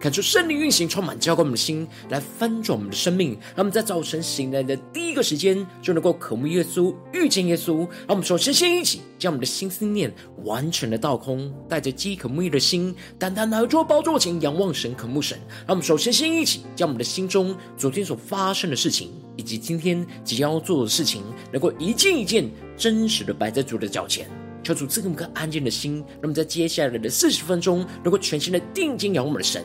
感受圣灵运行，充满浇灌我们的心，来翻转我们的生命。让我们在早晨醒来的第一个时间，就能够渴慕耶稣、遇见耶稣。让我们首先先一起将我们的心思念完全的倒空，带着饥渴慕义的心，单单来到宝座前仰望神、渴慕神。让我们首先先一起将我们的心中昨天所发生的事情，以及今天即将要做的事情，能够一件一件真实的摆在主的脚前。求主赐给我们个安静的心，让我们在接下来的四十分钟，能够全心的定睛仰望我们的神。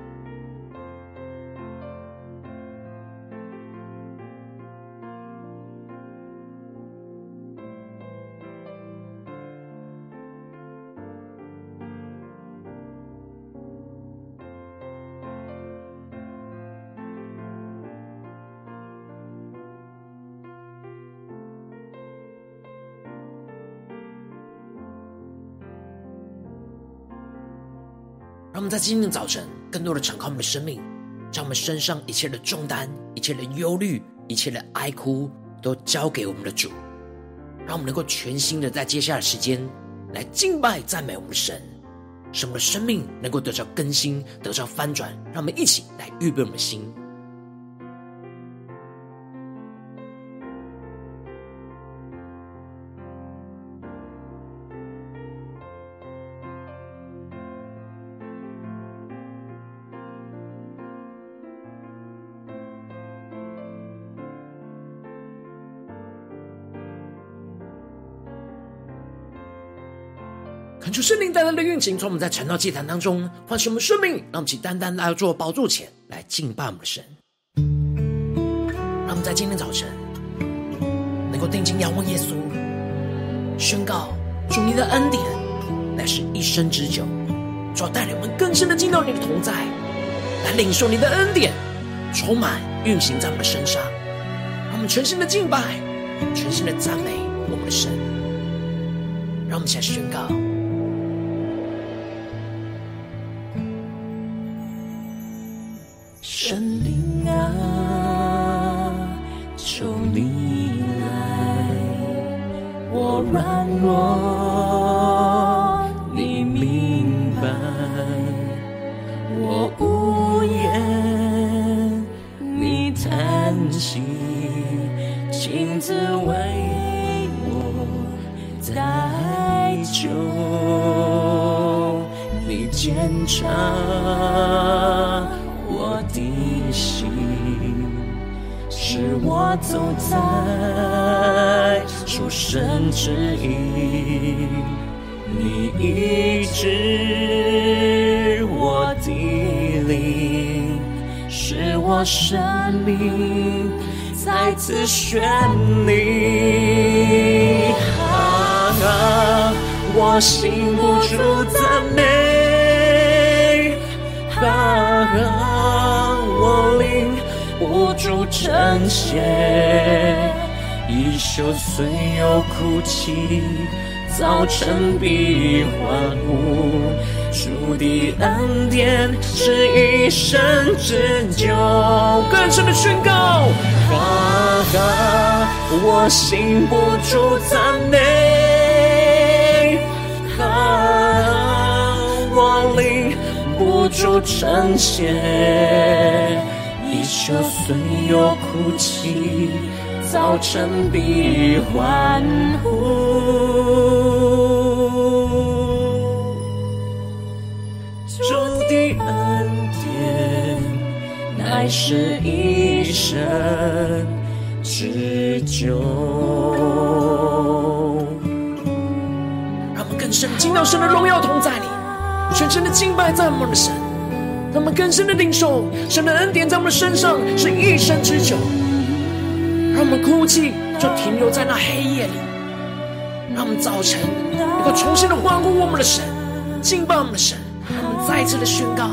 我们在今天的早晨，更多的敞开我们的生命，将我们身上一切的重担、一切的忧虑、一切的哀哭，都交给我们的主。让我们能够全心的在接下来的时间，来敬拜、赞美我们的神，使我们的生命能够得到更新、得到翻转。让我们一起来预备我们的心。恳求圣灵单单的运行，从我们在晨祷祭坛当中唤醒我们生命，让我们起单单来到主宝座前来敬拜我们的神。让我们在今天早晨能够定睛仰望耶稣，宣告主你的恩典乃是一生之久。主要带领我们更深的进到你的同在，来领受你的恩典，充满运行在我们的身上。让我们全心的敬拜，全心的赞美我们的神。让我们起来宣告。次绚丽。啊啊，我禁不住赞美。啊啊。我领不住称谢，一宿虽有哭泣，早晨必欢呼。主的恩典是一生之久。更深的宣告，哈哈，我禁不住赞美，啊，我领。不住称谢，一宿虽有哭泣，早晨必欢呼。乃是一生之久。让我们更深的进到神的荣耀同在里。全身的敬拜在我们的神，让我们更深的领受神的恩典在我们身上是一生之久。让我们哭泣就停留在那黑夜里，让我们早晨能够重新的欢呼我们的神，敬拜我们的神。让我们再次的宣告：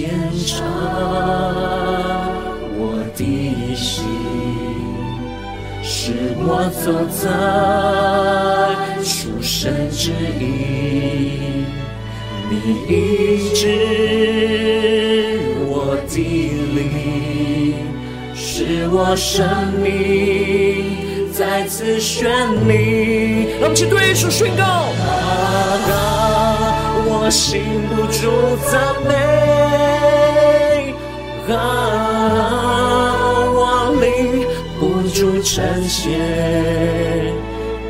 检查我的心，是我走在出生之意，你医治我的灵，使我生命再次绚丽。让我们起对耶稣宣告。啊我心不住赞美，啊我灵不住称谢，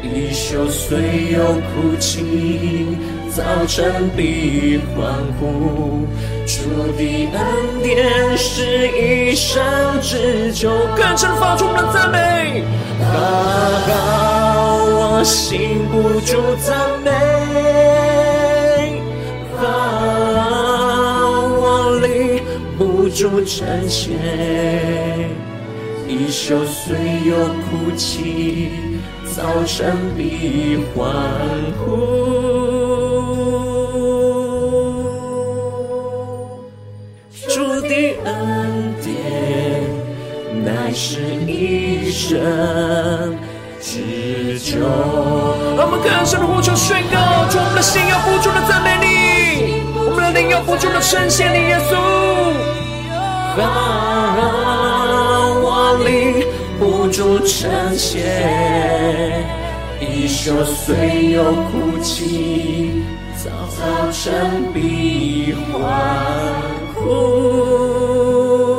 一宿虽有哭泣，早晨必欢呼。主的恩典是一生之久，更深发出我们的赞美。啊，我心不住赞美。主称谢，一宿虽有哭泣，早晨必欢呼。主的恩典乃是一生之久。让我们更深的呼求宣告，主，我们的心要不住的赞美你，我们的灵要不住的称谢你，耶稣。啊，我灵不住成仙，一宿虽有哭泣，早晨必欢呼。让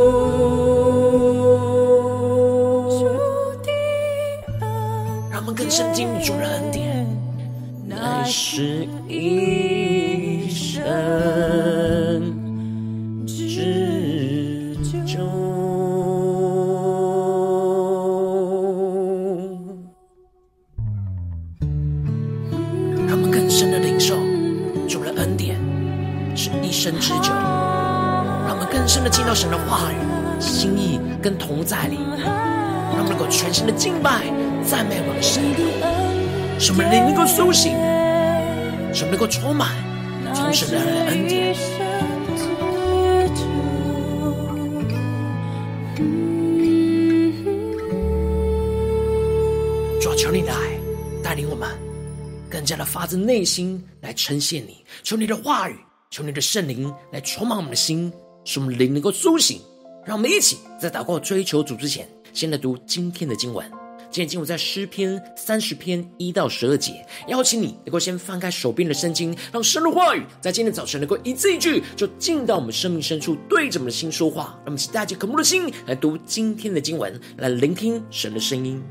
神的恩典。主，求你的爱带领我们，更加的发自内心来称谢你。求你的话语，求你的圣灵来充满我们的心。使我们灵能够苏醒，让我们一起在祷告追求主之前，先来读今天的经文。今天经文在诗篇三十篇一到十二节。邀请你能够先翻开手边的圣经，让神的话语在今天早晨能够一字一句，就进到我们生命深处，对着我们的心说话。让我们一起带着渴慕的心来读今天的经文，来聆听神的声音。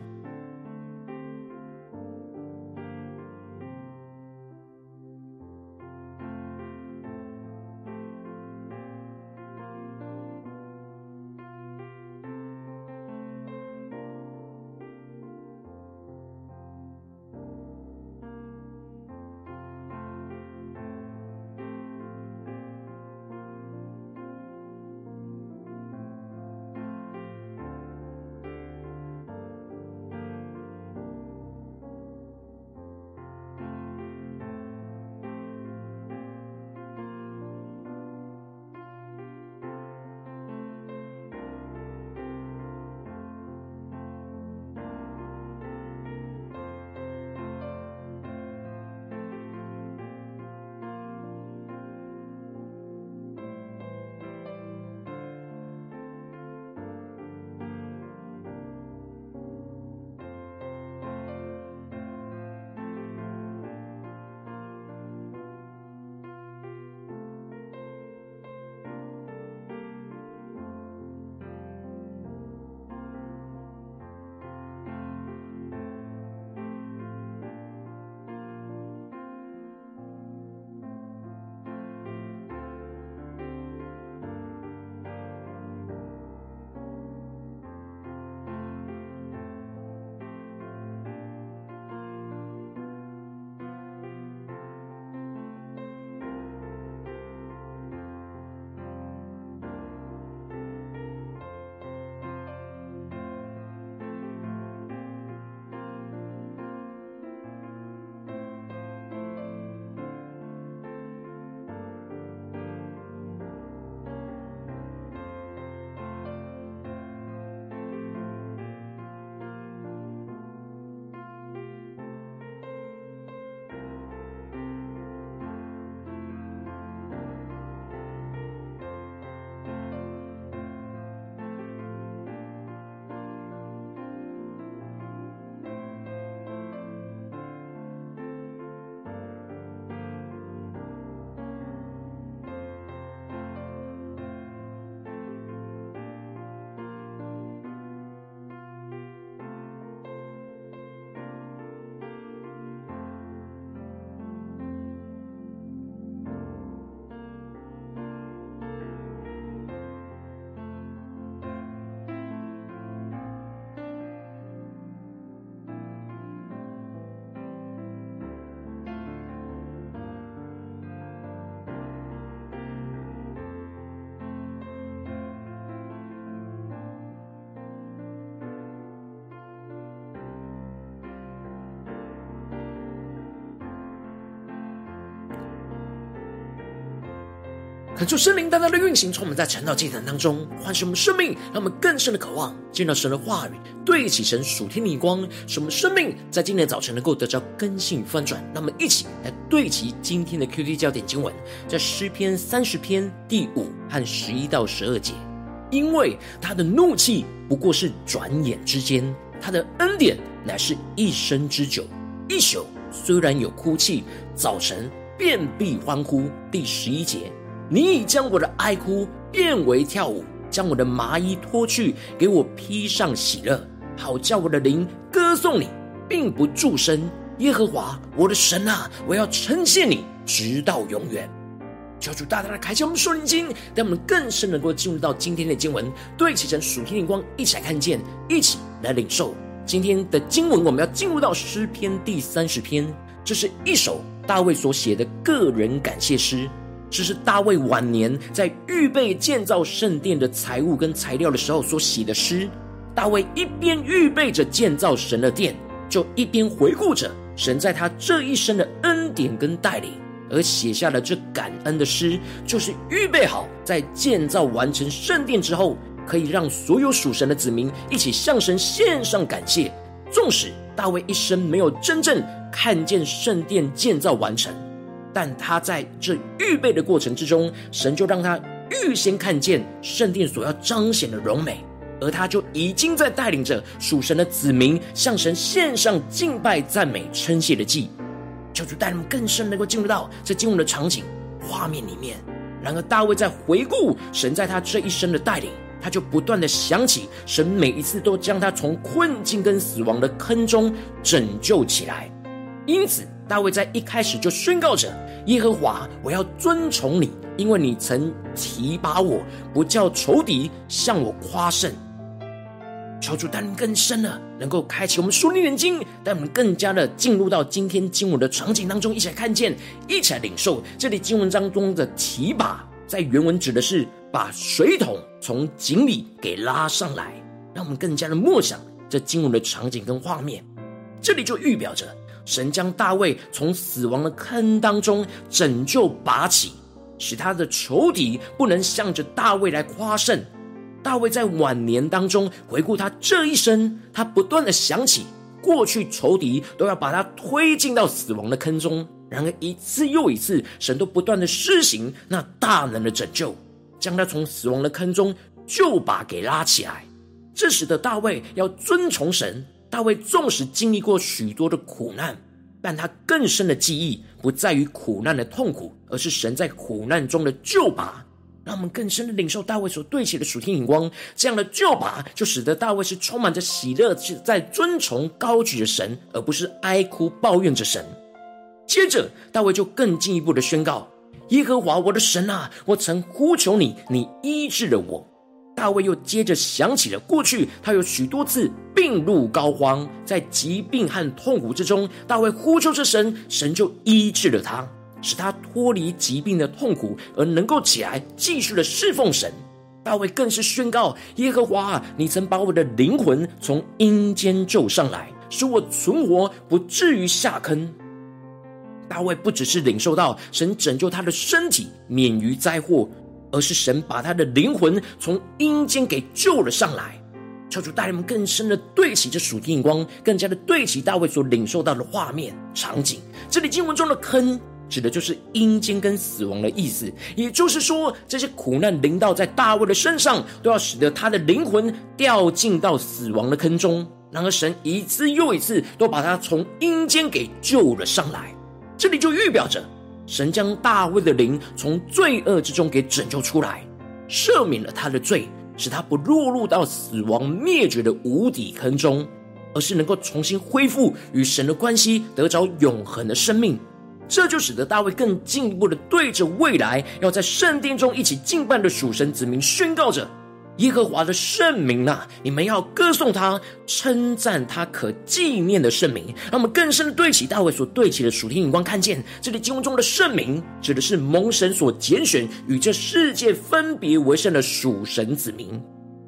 恳求圣灵单单的运行，从我们在晨祷祭坛当中唤醒我们生命，让我们更深的渴望见到神的话语，对齐神属天的光，使我们生命在今天早晨能够得到更新翻转。让我们一起来对齐今天的 QD 焦点经文，在诗篇三十篇第五和十一到十二节。因为他的怒气不过是转眼之间，他的恩典乃是一生之久。一宿虽然有哭泣，早晨便必欢呼。第十一节。你已将我的哀哭变为跳舞，将我的麻衣脱去，给我披上喜乐，好叫我的灵歌颂你，并不住声。耶和华我的神啊，我要称谢你，直到永远。求主大大的开启我们属灵经，让我们更深能够进入到今天的经文，对齐成属天的光，一起来看见，一起来领受今天的经文。我们要进入到诗篇第三十篇，这是一首大卫所写的个人感谢诗。这是大卫晚年在预备建造圣殿的财物跟材料的时候所写的诗。大卫一边预备着建造神的殿，就一边回顾着神在他这一生的恩典跟带领，而写下了这感恩的诗，就是预备好在建造完成圣殿之后，可以让所有属神的子民一起向神献上感谢。纵使大卫一生没有真正看见圣殿建造完成。但他在这预备的过程之中，神就让他预先看见圣殿所要彰显的荣美，而他就已经在带领着属神的子民向神献上敬拜、赞美、称谢的祭。求主带他们更深能够进入到这进入的场景画面里面。然而大卫在回顾神在他这一生的带领，他就不断的想起神每一次都将他从困境跟死亡的坑中拯救起来，因此。大卫在一开始就宣告着：“耶和华，我要尊崇你，因为你曾提拔我，不叫仇敌向我夸胜。”求主带领更深了，能够开启我们属灵眼睛，带我们更加的进入到今天经文的场景当中，一起来看见，一起来领受。这里经文当中的提拔，在原文指的是把水桶从井里给拉上来，让我们更加的默想这经文的场景跟画面。这里就预表着。神将大卫从死亡的坑当中拯救拔起，使他的仇敌不能向着大卫来夸胜。大卫在晚年当中回顾他这一生，他不断的想起过去仇敌都要把他推进到死亡的坑中，然而一次又一次，神都不断的施行那大能的拯救，将他从死亡的坑中就把给拉起来。这使得大卫要遵从神。大卫纵使经历过许多的苦难，但他更深的记忆不在于苦难的痛苦，而是神在苦难中的救拔。让我们更深的领受大卫所对齐的属天眼光，这样的救拔就使得大卫是充满着喜乐，是在尊崇高举着神，而不是哀哭抱怨着神。接着，大卫就更进一步的宣告：耶和华我的神啊，我曾呼求你，你医治了我。大卫又接着想起了过去，他有许多次病入膏肓，在疾病和痛苦之中，大卫呼求着神，神就医治了他，使他脱离疾病的痛苦，而能够起来继续的侍奉神。大卫更是宣告：耶和华，你曾把我的灵魂从阴间救上来，使我存活，不至于下坑。大卫不只是领受到神拯救他的身体免于灾祸。而是神把他的灵魂从阴间给救了上来，求主带领我们更深的对齐这属天眼光，更加的对齐大卫所领受到的画面场景。这里经文中的坑，指的就是阴间跟死亡的意思。也就是说，这些苦难临到在大卫的身上，都要使得他的灵魂掉进到死亡的坑中。然而，神一次又一次都把他从阴间给救了上来。这里就预表着。神将大卫的灵从罪恶之中给拯救出来，赦免了他的罪，使他不落入到死亡灭绝的无底坑中，而是能够重新恢复与神的关系，得着永恒的生命。这就使得大卫更进一步的对着未来要在圣殿中一起敬拜的属神子民宣告着。耶和华的圣名啊，你们要歌颂他，称赞他可纪念的圣名。让我们更深的对齐大卫所对齐的属天眼光，看见这里经文中的圣名，指的是蒙神所拣选与这世界分别为圣的属神子民。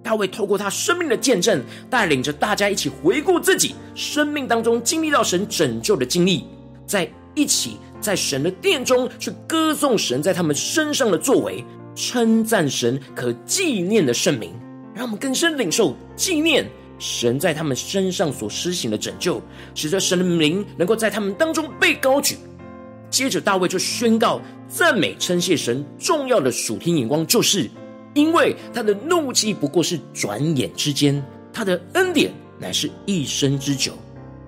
大卫透过他生命的见证，带领着大家一起回顾自己生命当中经历到神拯救的经历，在一起在神的殿中去歌颂神在他们身上的作为，称赞神可纪念的圣名，让我们更深领受纪念神在他们身上所施行的拯救，使得神的名能够在他们当中被高举。接着大卫就宣告赞美称谢神，重要的属天眼光就是，因为他的怒气不过是转眼之间，他的恩典乃是一生之久。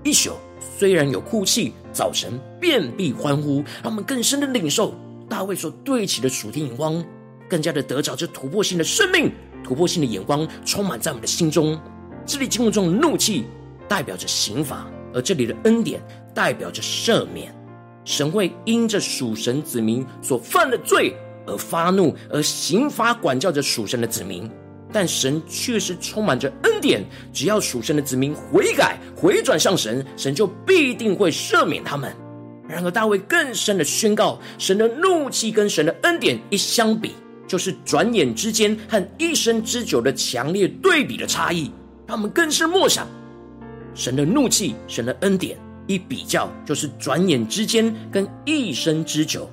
一宿虽然有哭泣，早晨遍地欢呼。让我们更深的领受大卫所对齐的属天眼光，更加的得着这突破性的生命、突破性的眼光，充满在我们的心中。这里经文中的怒气代表着刑罚，而这里的恩典代表着赦免。神会因着属神子民所犯的罪而发怒，而刑罚管教着属神的子民。但神却是充满着恩典，只要属神的子民悔改、回转向神，神就必定会赦免他们。然而，大卫更深的宣告，神的怒气跟神的恩典一相比，就是转眼之间和一生之久的强烈对比的差异。让我们更是默想，神的怒气、神的恩典一比较，就是转眼之间跟一生之久。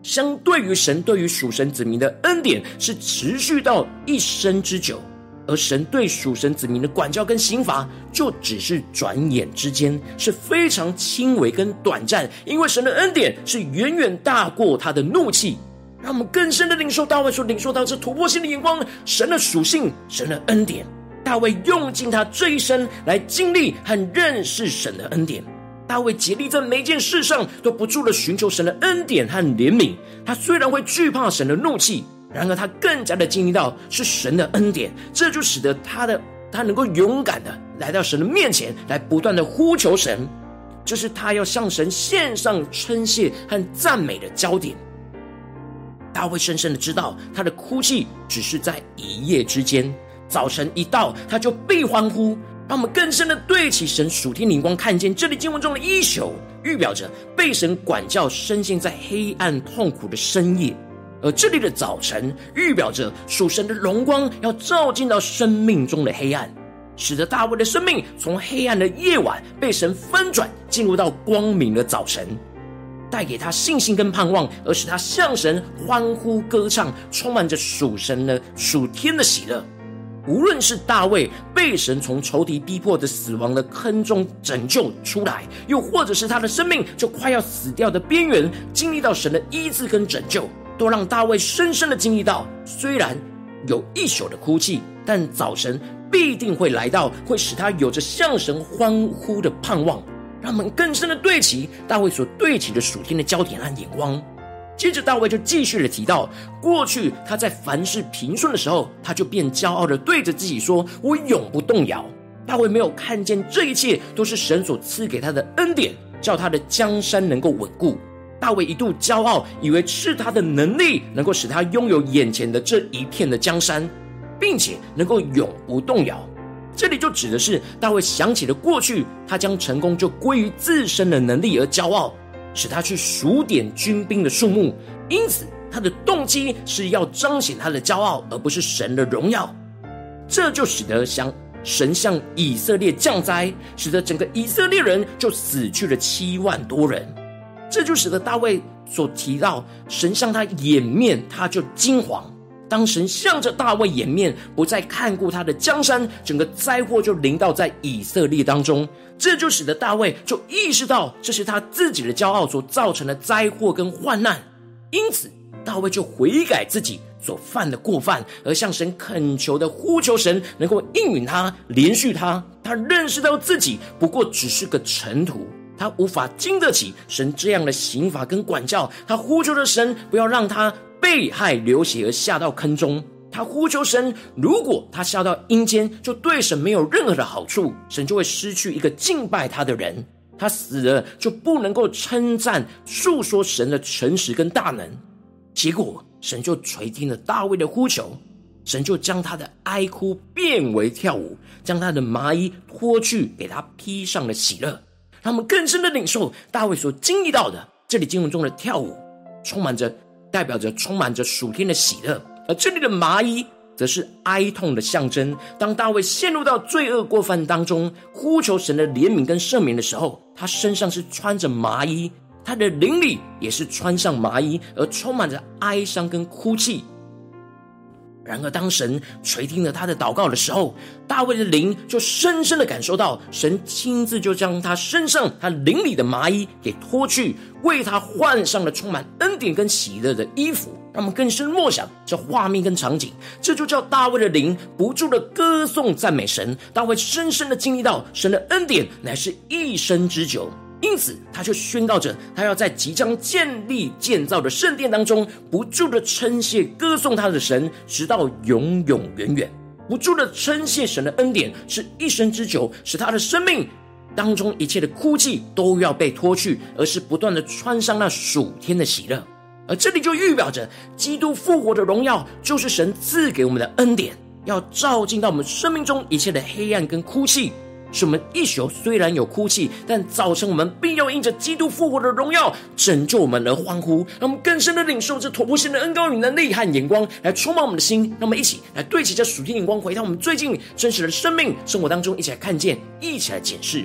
相对于神对于属神子民的恩典是持续到一生之久，而神对属神子民的管教跟刑罚就只是转眼之间，是非常轻微跟短暂。因为神的恩典是远远大过他的怒气，让我们更深的领受大卫所领受到这突破性的眼光，神的属性，神的恩典。大卫用尽他这一生来经历和认识神的恩典。大卫竭力在每件事上都不住的寻求神的恩典和怜悯。他虽然会惧怕神的怒气，然而他更加的经历到是神的恩典，这就使得他的他能够勇敢的来到神的面前，来不断的呼求神。这是他要向神献上称谢和赞美的焦点。大卫深深的知道，他的哭泣只是在一夜之间，早晨一到，他就必欢呼。让我们更深的对起神属天灵光，看见这里经文中的一宿，预表着被神管教、深陷在黑暗痛苦的深夜；而这里的早晨，预表着属神的荣光要照进到生命中的黑暗，使得大卫的生命从黑暗的夜晚被神翻转，进入到光明的早晨，带给他信心跟盼望，而使他向神欢呼歌唱，充满着属神的属天的喜乐。无论是大卫被神从仇敌逼迫的死亡的坑中拯救出来，又或者是他的生命就快要死掉的边缘，经历到神的医治跟拯救，都让大卫深深的经历到，虽然有一宿的哭泣，但早晨必定会来到，会使他有着向神欢呼的盼望。让我们更深的对齐大卫所对齐的属天的焦点和眼光。接着大卫就继续的提到，过去他在凡事平顺的时候，他就便骄傲的对着自己说：“我永不动摇。”大卫没有看见这一切都是神所赐给他的恩典，叫他的江山能够稳固。大卫一度骄傲，以为是他的能力能够使他拥有眼前的这一片的江山，并且能够永不动摇。这里就指的是大卫想起了过去，他将成功就归于自身的能力而骄傲。使他去数点军兵的数目，因此他的动机是要彰显他的骄傲，而不是神的荣耀。这就使得向神向以色列降灾，使得整个以色列人就死去了七万多人。这就使得大卫所提到神向他掩面，他就惊惶。当神向着大卫掩面，不再看顾他的江山，整个灾祸就临到在以色列当中。这就使得大卫就意识到，这是他自己的骄傲所造成的灾祸跟患难。因此，大卫就悔改自己所犯的过犯，而向神恳求的呼求神能够应允他，怜恤他。他认识到自己不过只是个尘土，他无法经得起神这样的刑罚跟管教。他呼求的神不要让他。被害流血而下到坑中，他呼求神，如果他下到阴间，就对神没有任何的好处，神就会失去一个敬拜他的人，他死了就不能够称赞述说神的诚实跟大能。结果神就垂听了大卫的呼求，神就将他的哀哭变为跳舞，将他的麻衣脱去，给他披上了喜乐。让我们更深的领受大卫所经历到的，这里经文中的跳舞，充满着。代表着充满着属天的喜乐，而这里的麻衣则是哀痛的象征。当大卫陷入到罪恶过犯当中，呼求神的怜悯跟赦免的时候，他身上是穿着麻衣，他的灵里也是穿上麻衣，而充满着哀伤跟哭泣。然而，当神垂听了他的祷告的时候，大卫的灵就深深的感受到，神亲自就将他身上他灵里的麻衣给脱去，为他换上了充满恩典跟喜乐的衣服。让我们更深默想这画面跟场景，这就叫大卫的灵不住的歌颂赞美神。大卫深深的经历到神的恩典乃是一生之久。因此，他就宣告着，他要在即将建立建造的圣殿当中，不住的称谢歌颂他的神，直到永永远远。不住的称谢神的恩典是一生之久，使他的生命当中一切的哭泣都要被脱去，而是不断的穿上那属天的喜乐。而这里就预表着，基督复活的荣耀，就是神赐给我们的恩典，要照进到我们生命中一切的黑暗跟哭泣。使我们一宿虽然有哭泣，但早晨我们必要因着基督复活的。荣耀拯救我们而欢呼。让我们更深的。领受这突破性的。恩膏与能力和眼光，来充满我们的。心。让我们一起来对齐这属天眼光，回到我们最近真实的。生命生活当中，一起来看见，一起来检视。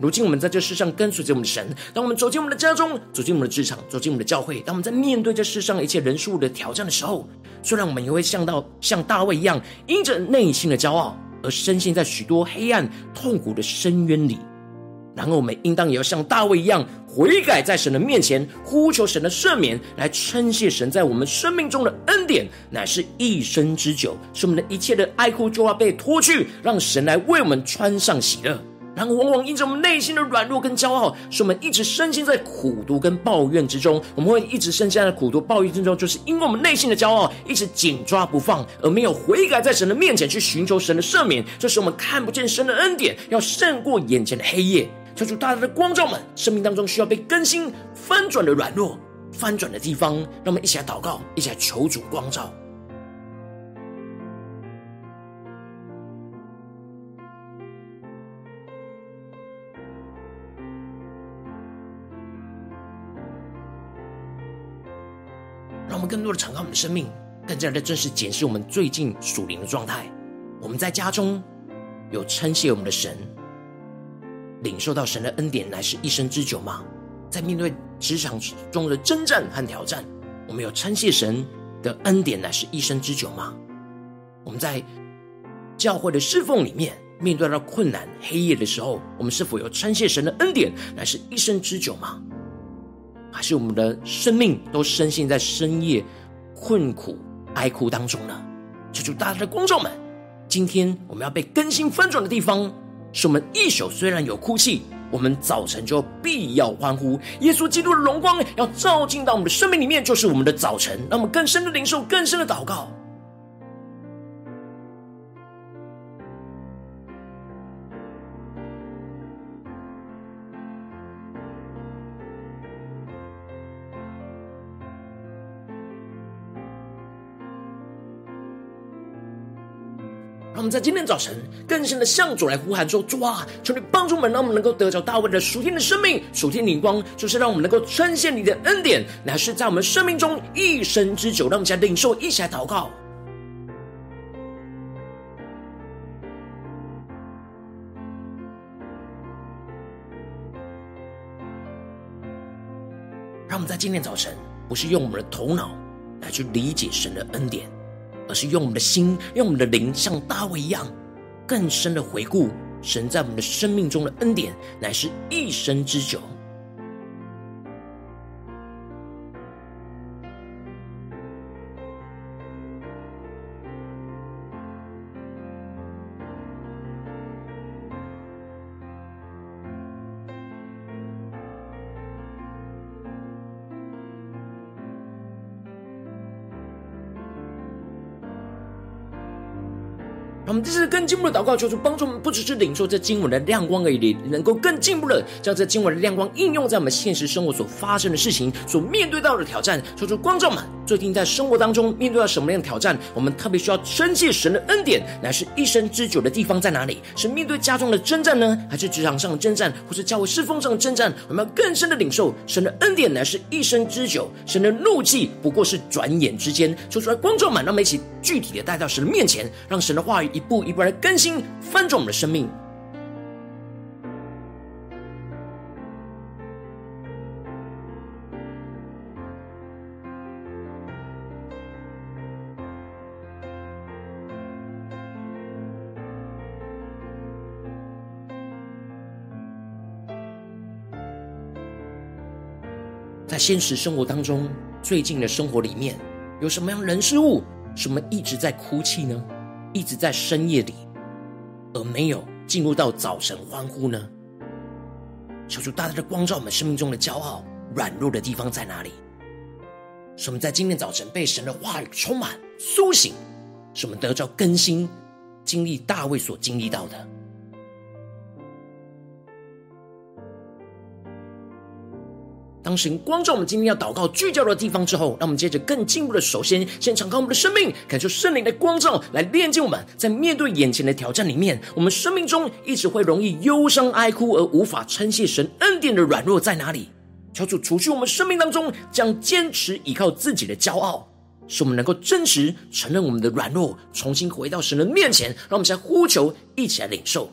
如今我们在这世上跟随着我们的。神，当我们走进我们的。家中，走进我们的。职场，走进我们的。教会，当我们在面对这世上一切人数的。挑战的。时候，虽然我们也会像到像大卫一样，因着内心的。骄傲。而深陷在许多黑暗痛苦的深渊里，然后我们应当也要像大卫一样悔改，在神的面前呼求神的赦免，来称谢神在我们生命中的恩典，乃是一生之久，使我们的一切的爱哭就要被脱去，让神来为我们穿上喜乐。然后，往往因着我们内心的软弱跟骄傲，使我们一直深陷在苦毒跟抱怨之中。我们会一直深陷在苦毒抱怨之中，就是因为我们内心的骄傲一直紧抓不放，而没有悔改，在神的面前去寻求神的赦免。这使我们看不见神的恩典，要胜过眼前的黑夜。求主大大的光照们，生命当中需要被更新翻转的软弱、翻转的地方，让我们一起来祷告，一起来求主光照。更多的敞开我们的生命，更加的正式检视我们最近属灵的状态。我们在家中有称谢我们的神，领受到神的恩典乃是一生之久吗？在面对职场中的征战和挑战，我们有称谢神的恩典乃是一生之久吗？我们在教会的侍奉里面，面对到困难黑夜的时候，我们是否有称谢神的恩典乃是一生之久吗？还是我们的生命都深陷在深夜困苦哀哭当中呢？求主大家的观众们，今天我们要被更新翻转的地方，是我们一宿虽然有哭泣，我们早晨就必要欢呼。耶稣基督的荣光要照进到我们的生命里面，就是我们的早晨。让我们更深的领受，更深的祷告。我们在今天早晨更深的向主来呼喊说：“主啊，求你帮助我们，让我们能够得着大卫的属天的生命、属天灵光，就是让我们能够称谢你的恩典，乃是在我们生命中一生之久。让我们来领受，一起来祷告。让我们在今天早晨，不是用我们的头脑来去理解神的恩典。”而是用我们的心，用我们的灵，像大卫一样，更深的回顾神在我们的生命中的恩典，乃是一生之久。我们这次更进步的祷告，求主帮助我们，不只是领受这经文的亮光而已，能够更进步的将这经文的亮光应用在我们现实生活所发生的事情、所面对到的挑战。求主光照们，最近在生活当中面对到什么样的挑战？我们特别需要深谢神的恩典，乃是一生之久的地方在哪里？是面对家中的征战呢，还是职场上的征战，或是教会侍奉上的征战？我们要更深的领受神的恩典，乃是一生之久。神的怒气不过是转眼之间。说出来，光照们，让我们一起具体的带到神的面前，让神的话语。一步一步来更新翻转我们的生命。现实生活当中，最近的生活里面，有什么样人事物，什么一直在哭泣呢？一直在深夜里，而没有进入到早晨欢呼呢？求主大大的光照我们生命中的骄傲、软弱的地方在哪里？使我们在今天早晨被神的话语充满、苏醒，使我们得着更新，经历大卫所经历到的。当神光照我们今天要祷告聚焦的地方之后，让我们接着更进一步的，首先先敞开我们的生命，感受圣灵的光照，来炼净我们。在面对眼前的挑战里面，我们生命中一直会容易忧伤哀哭而无法称谢神恩典的软弱在哪里？求主除去我们生命当中将坚持依靠自己的骄傲，使我们能够真实承认我们的软弱，重新回到神的面前。让我们再呼求，一起来领受。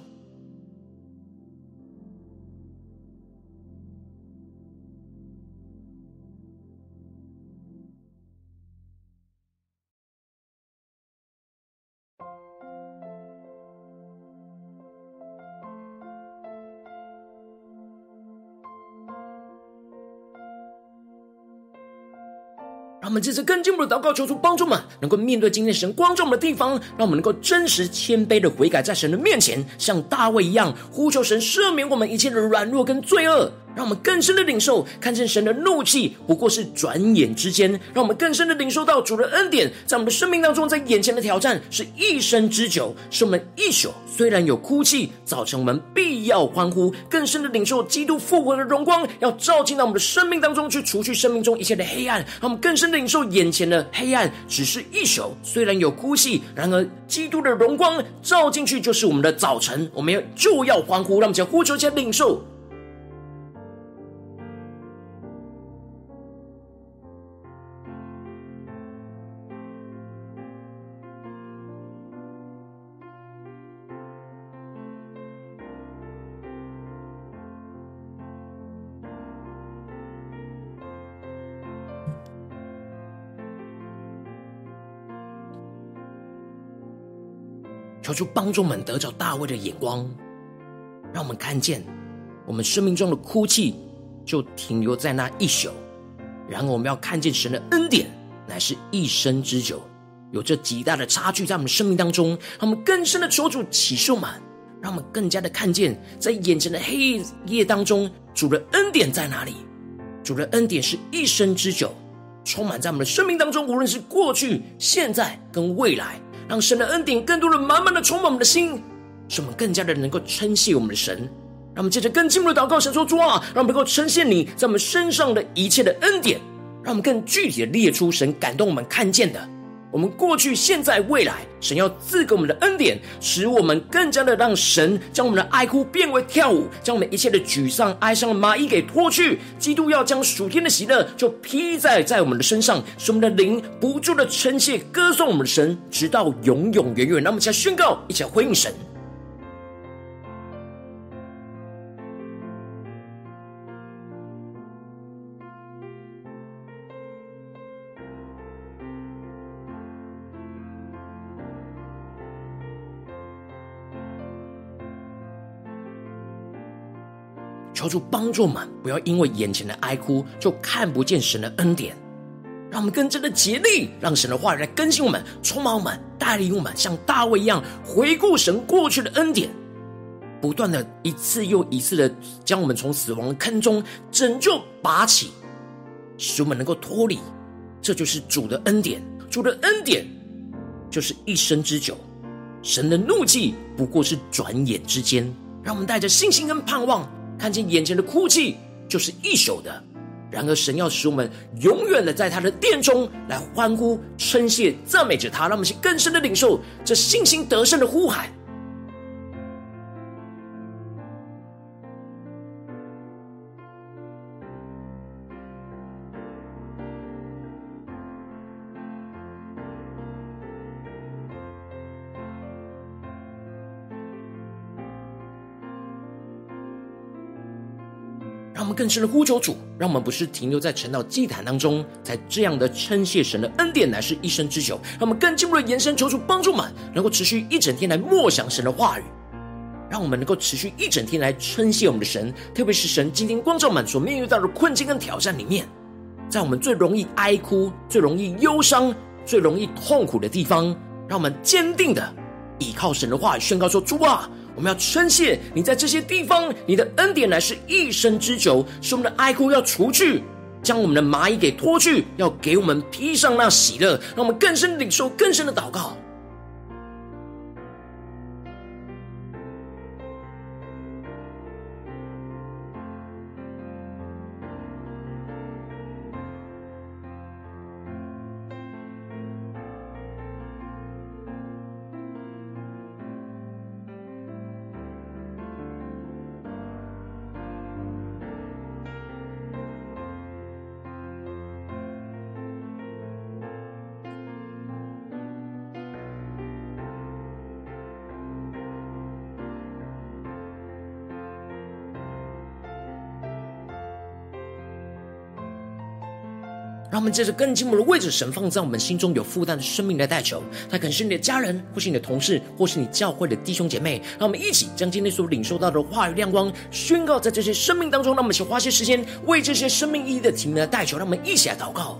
这次更进一步的祷告，求主帮助们，能够面对今天神光照我们的地方，让我们能够真实谦卑的悔改，在神的面前，像大卫一样呼求神赦免我们一切的软弱跟罪恶。让我们更深的领受，看见神的怒气不过是转眼之间；让我们更深的领受到主的恩典，在我们的生命当中，在眼前的挑战是一生之久，是我们一宿虽然有哭泣，早晨我们必要欢呼。更深的领受基督复活的荣光，要照进到我们的生命当中去，除去生命中一切的黑暗。让我们更深的领受眼前的黑暗只是一宿，虽然有哭泣，然而基督的荣光照进去就是我们的早晨，我们要就要欢呼。让我们将呼求，将领受。求主帮助我们得着大卫的眼光，让我们看见我们生命中的哭泣就停留在那一宿，然后我们要看见神的恩典乃是一生之久，有着极大的差距在我们生命当中。让我们更深的求主启示我们，让我们更加的看见在眼前的黑夜当中，主的恩典在哪里？主的恩典是一生之久，充满在我们的生命当中，无论是过去、现在跟未来。让神的恩典更多的满满的充满我们的心，使我们更加的能够称谢我们的神。让我们接着更进一步的祷告，神说：主啊，让我们能够称谢你在我们身上的一切的恩典。让我们更具体的列出神感动我们看见的。我们过去、现在、未来，神要赐给我们的恩典，使我们更加的让神将我们的爱哭变为跳舞，将我们一切的沮丧、哀伤的麻衣给脱去。基督要将属天的喜乐就披在在我们的身上，使我们的灵不住的称谢、歌颂我们的神，直到永永远远。那么，一起宣告，一起来回应神。求主帮助我们，不要因为眼前的哀哭就看不见神的恩典。让我们更加的竭力，让神的话语来更新我们、充满我们、带领我们，像大卫一样回顾神过去的恩典，不断的一次又一次的将我们从死亡的坑中拯救拔起，使我们能够脱离。这就是主的恩典，主的恩典就是一生之久。神的怒气不过是转眼之间。让我们带着信心跟盼望。看见眼前的哭泣就是一宿的，然而神要使我们永远的在他的殿中来欢呼、称谢、赞美着他，让我们去更深的领受这信心得胜的呼喊。更深的呼求主，让我们不是停留在晨祷祭坛当中，在这样的称谢神的恩典乃是一生之久。让我们更进一步的延伸，求主帮助我们，能够持续一整天来默想神的话语，让我们能够持续一整天来称谢我们的神。特别是神今天光照我们所面对到的困境跟挑战里面，在我们最容易哀哭、最容易忧伤、最容易痛苦的地方，让我们坚定的依靠神的话语，宣告说：主啊，我们要称谢你在这些地方，你的恩典乃是一生之久，是我们的哀哭要除去，将我们的蚂蚁给脱去，要给我们披上那喜乐，让我们更深领受、更深的祷告。让我们借着更进一步的位置，神放在我们心中有负担的生命来代求。他可能是你的家人，或是你的同事，或是你教会的弟兄姐妹。让我们一起将今天所领受到的话语亮光宣告在这些生命当中。让我们一起花些时间为这些生命意义的题目来代求。让我们一起来祷告。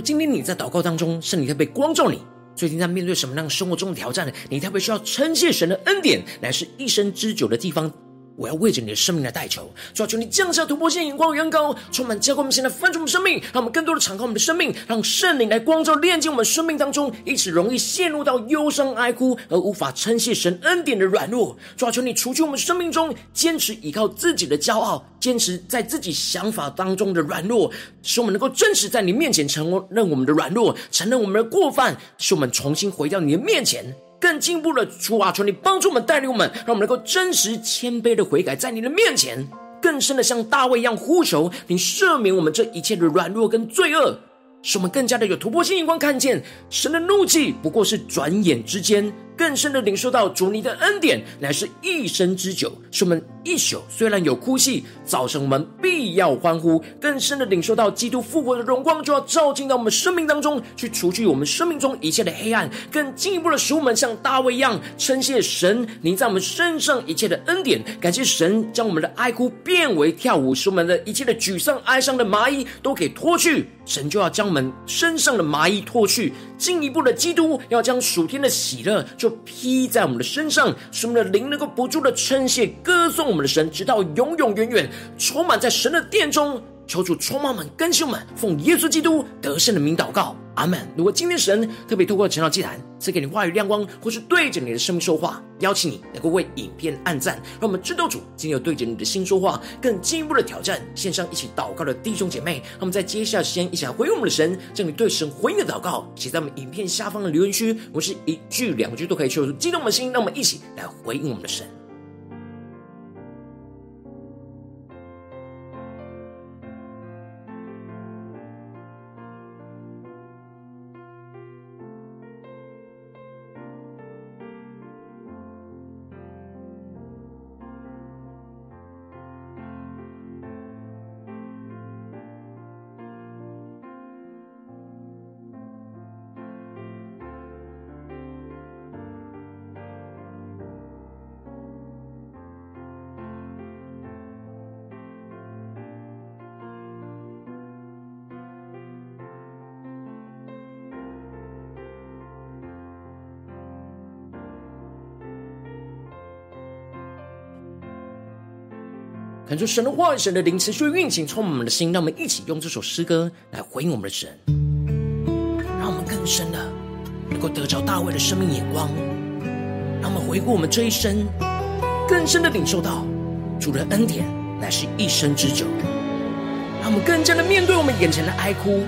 今天你在祷告当中，圣灵特别光照你，最近在面对什么样生活中的挑战呢，你特别需要称谢神的恩典，乃是一生之久的地方。我要为着你的生命来代求，主要求你降下突破性眼光远高，充满浇灌我们现在翻转我们生命，让我们更多的敞开我们的生命，让圣灵来光照炼净我们生命当中一直容易陷入到忧伤哀哭而无法称谢神恩典的软弱。主要求你除去我们生命中坚持依靠自己的骄傲，坚持在自己想法当中的软弱，使我们能够真实在你面前承认我们的软弱，承认我们的过犯，使我们重新回到你的面前。更进一步的主啊，求你帮助我们，带领我们，让我们能够真实谦卑的悔改，在你的面前，更深的像大卫一样呼求你赦免我们这一切的软弱跟罪恶，使我们更加的有突破性眼光，看见神的怒气不过是转眼之间。更深的领受到主你的恩典，乃是一生之久。使我们一宿虽然有哭泣，早晨我们必要欢呼。更深的领受到基督复活的荣光，就要照进到我们生命当中，去除去我们生命中一切的黑暗。更进一步的使我们像大卫一样，称谢神，您在我们身上一切的恩典。感谢神将我们的哀哭变为跳舞，使我们的一切的沮丧、哀伤的麻衣都给脱去。神就要将我们身上的麻衣脱去。进一步的，基督要将属天的喜乐就披在我们的身上，使我们的灵能够不住的称谢、歌颂我们的神，直到永永远远，充满在神的殿中。求主充满们、更新我们，奉耶稣基督得胜的名祷告，阿门。如果今天神特别透过晨祷祭坛赐给你话语亮光，或是对着你的生命说话，邀请你能够为影片按赞，让我们知道主今天有对着你的心说话，更进一步的挑战线上一起祷告的弟兄姐妹，让我们在接下来时间一起来回应我们的神，将你对神回应的祷告写在我们影片下方的留言区，我是一句两句都可以说出激动的心，让我们一起来回应我们的神。感受神的话语，神的灵持续运行，充满我们的心。让我们一起用这首诗歌来回应我们的神，让我们更深的能够得着大卫的生命眼光，让我们回顾我们这一生，更深的领受到主的恩典乃是一生之久。让我们更加的面对我们眼前的哀哭，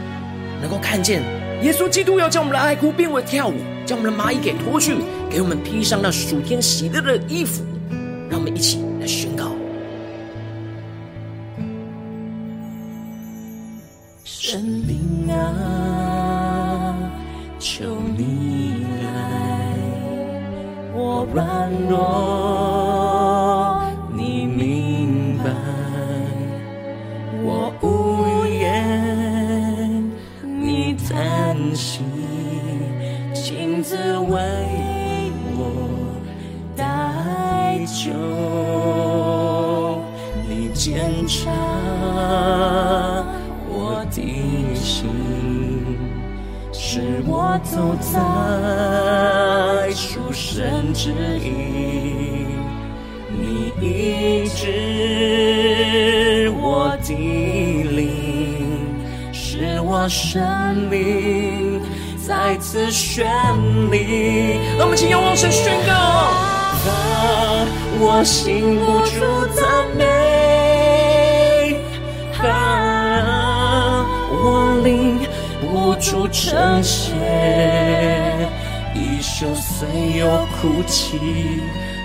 能够看见耶稣基督要将我们的哀哭变为跳舞，将我们的蚂蚁给脱去，给我们披上那属天喜乐的衣服。让我们一起哭泣，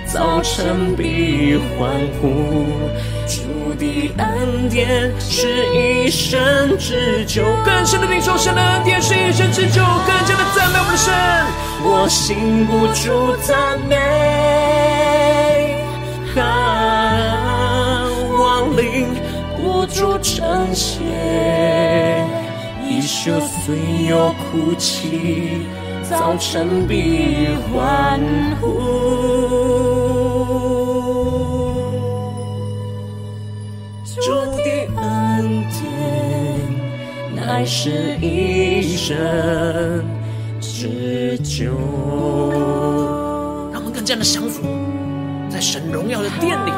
早晨必欢呼。主的恩典是一生之久，更深的领受神的恩典是一生之久，更加的赞美我们的神。我心不住赞美。啊，亡灵不住称谢，一宿虽有哭泣，早晨必欢呼。主的恩典乃是一生之久。让我们更加的降服。在神荣耀的殿里，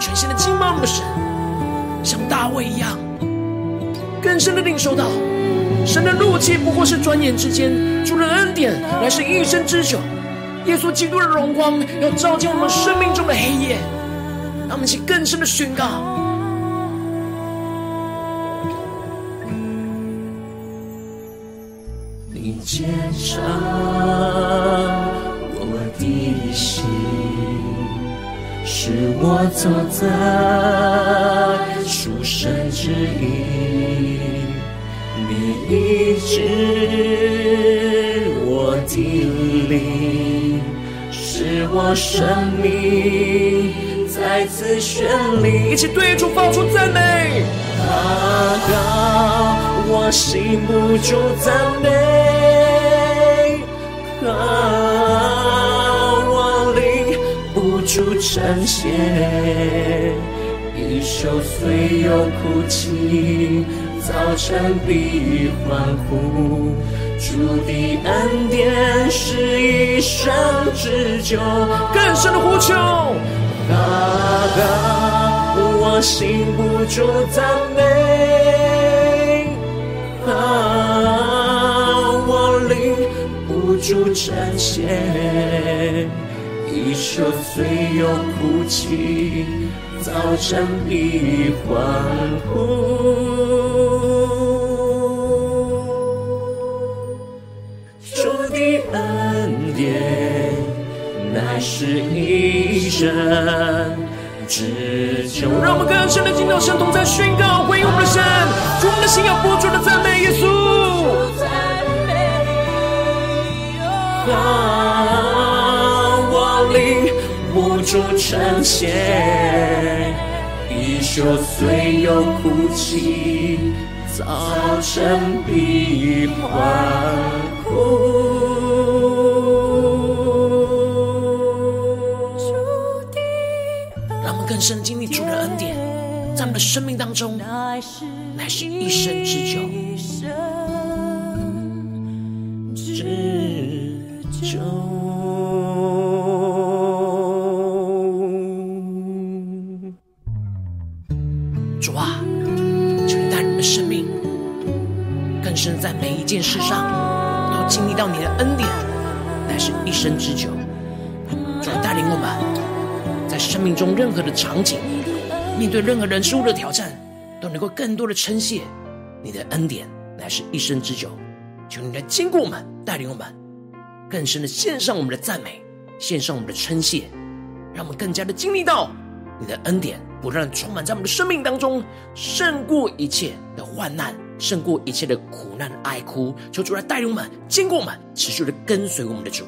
全新的敬拜我们的神，像大卫一样，更深的领受到神的怒气不过是转眼之间，主的恩典乃是一生之久。耶稣基督的荣光要照进我们生命中的黑夜，让我们一起更深的宣告：你坚强。使我走在属神之意，医治我的灵，使我生命再次绚丽。一起对主发出赞美，啊啊，我禁不住赞美，啊。主称谢，一宿虽有哭泣，早晨必欢呼。主的恩典是一生之久，更深的呼求。啊啊，我心不住赞美，啊，我忍不住称谢。一宿虽有哭泣，早晨必欢呼。是一生之久。让我们更深的敬到神同在宣告，回应我们的神，主我们的心要不住的赞美耶稣。忍不住称谢，一宿虽有哭泣，早晨必欢呼。深经历主的恩典，在我们的生命当中，乃是一生之久。任何的场景，面对任何人事物的挑战，都能够更多的称谢你的恩典，乃是一生之久。求你来坚固我们，带领我们更深的献上我们的赞美，献上我们的称谢，让我们更加的经历到你的恩典，不断充满在我们的生命当中，胜过一切的患难，胜过一切的苦难哀哭。求主来带领我们，坚固我们，持续的跟随我们的主。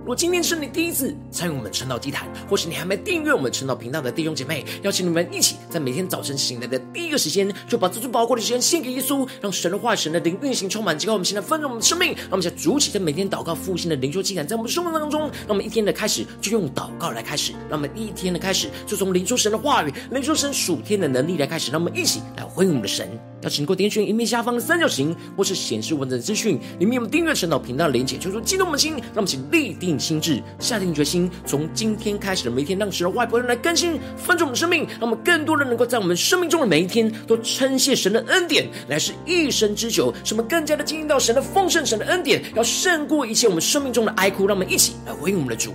如果今天是你第一次参与我们晨祷祭坛，或是你还没订阅我们晨祷频道的弟兄姐妹，邀请你们一起在每天早晨醒来的第一个时间，就把这最宝贵的时间献给耶稣，让神的话语、神的灵运行充满，结果我们现在丰盛我们的生命。让我们在主起在每天祷告复兴的灵修祭坛，在我们的生命当中，让我们一天的开始就用祷告来开始，让我们一天的开始就从灵修神的话语、灵修神属天的能力来开始，让我们一起来回应我们的神。邀请你给我点选影片下方的三角形，或是显示文字资讯里面有订阅晨祷频道的连结，求主激动我们的心，让我们请立定心智，下定决心，从今天开始的每一天，让神的话语来更新翻转我们的生命，让我们更多人能够在我们生命中的每一天都称谢神的恩典，乃是一生之久，使我们更加的经历到神的丰盛，神的恩典要胜过一切我们生命中的哀哭，让我们一起来回应我们的主。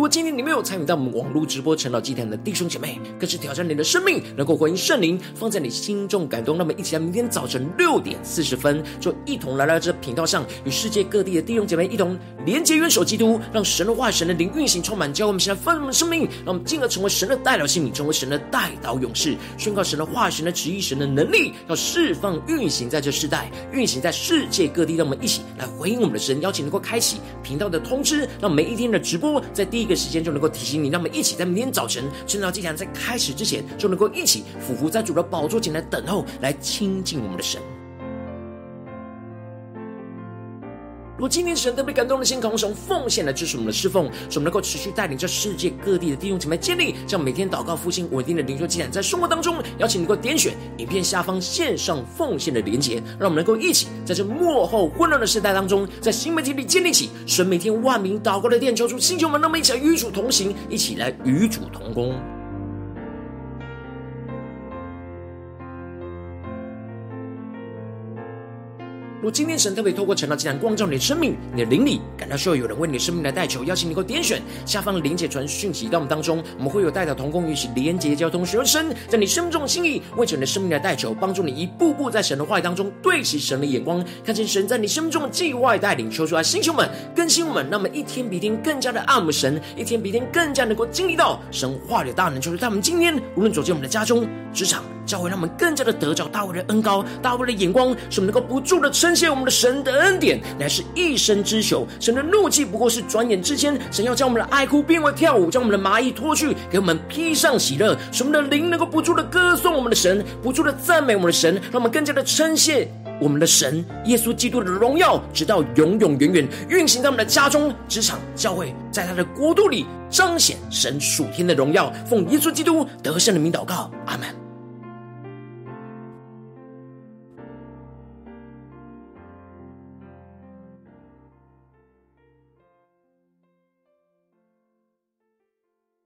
如果今天你没有参与到我们网络直播晨祷祭坛的弟兄姐妹，更是挑战你的生命，能够回应圣灵放在你心中感动。那么，一起来，明天早晨六点四十分，就一同来到这频道上，与世界各地的弟兄姐妹一同连接、元首基督，让神的话语、神的灵运行充满，教我们现在丰盛的生命，让我们进而成为神的代表性命，成为神的代祷勇士，宣告神的话语、神的旨意、神的能力，要释放运行在这世代，运行在世界各地。让我们一起来回应我们的神，邀请能够开启频道的通知，让每一天的直播在第一个时间就能够提醒你，那么一起在明天早晨晨祷祭坛在开始之前，就能够一起俯伏在主的宝座前来等候，来亲近我们的神。如果今天神特别感动的心，渴望从奉献来支持我们的侍奉，使我们能够持续带领着世界各地的弟兄姐妹建立这样每天祷告复兴稳定的灵修祭坛，在生活当中，邀请你能够点选影片下方线上奉献的连结，让我们能够一起在这幕后混乱的时代当中，在新媒体里建立起神每天万名祷告的殿，求主星球们，让我们一起来与主同行，一起来与主同工。如今天神特别透过晨祷祭坛光照你的生命，你的灵里感到需要有人为你的生命来代求，邀请你能够点选下方的连结传讯息到我们当中，我们会有代表同工，一起连结交通，学生在你生命中的心意，为着你的生命来代求，帮助你一步步在神的话语当中对齐神的眼光，看见神在你生命中的计划带领，求出来，星球们更新我们，让我们一天比一天更加的爱慕神，一天比一天更加能够经历到神话的大能，就是在我们今天无论走进我们的家中、职场。教会让我们更加的得着大卫的恩膏，大卫的眼光，使我们能够不住的称称谢我们的神的恩典，乃是一生之久。神的怒气不过是转眼之间，神要将我们的哀哭变为跳舞，将我们的麻衣脱去，给我们披上喜乐，使我们的灵能够不住的歌颂我们的神，不住的赞美我们的神，让我们更加的称谢我们的神耶稣基督的荣耀，直到永永远远运行在我们的家中、职场、教会，在他的国度里彰显神属天的荣耀。奉耶稣基督得胜的名祷告，阿门。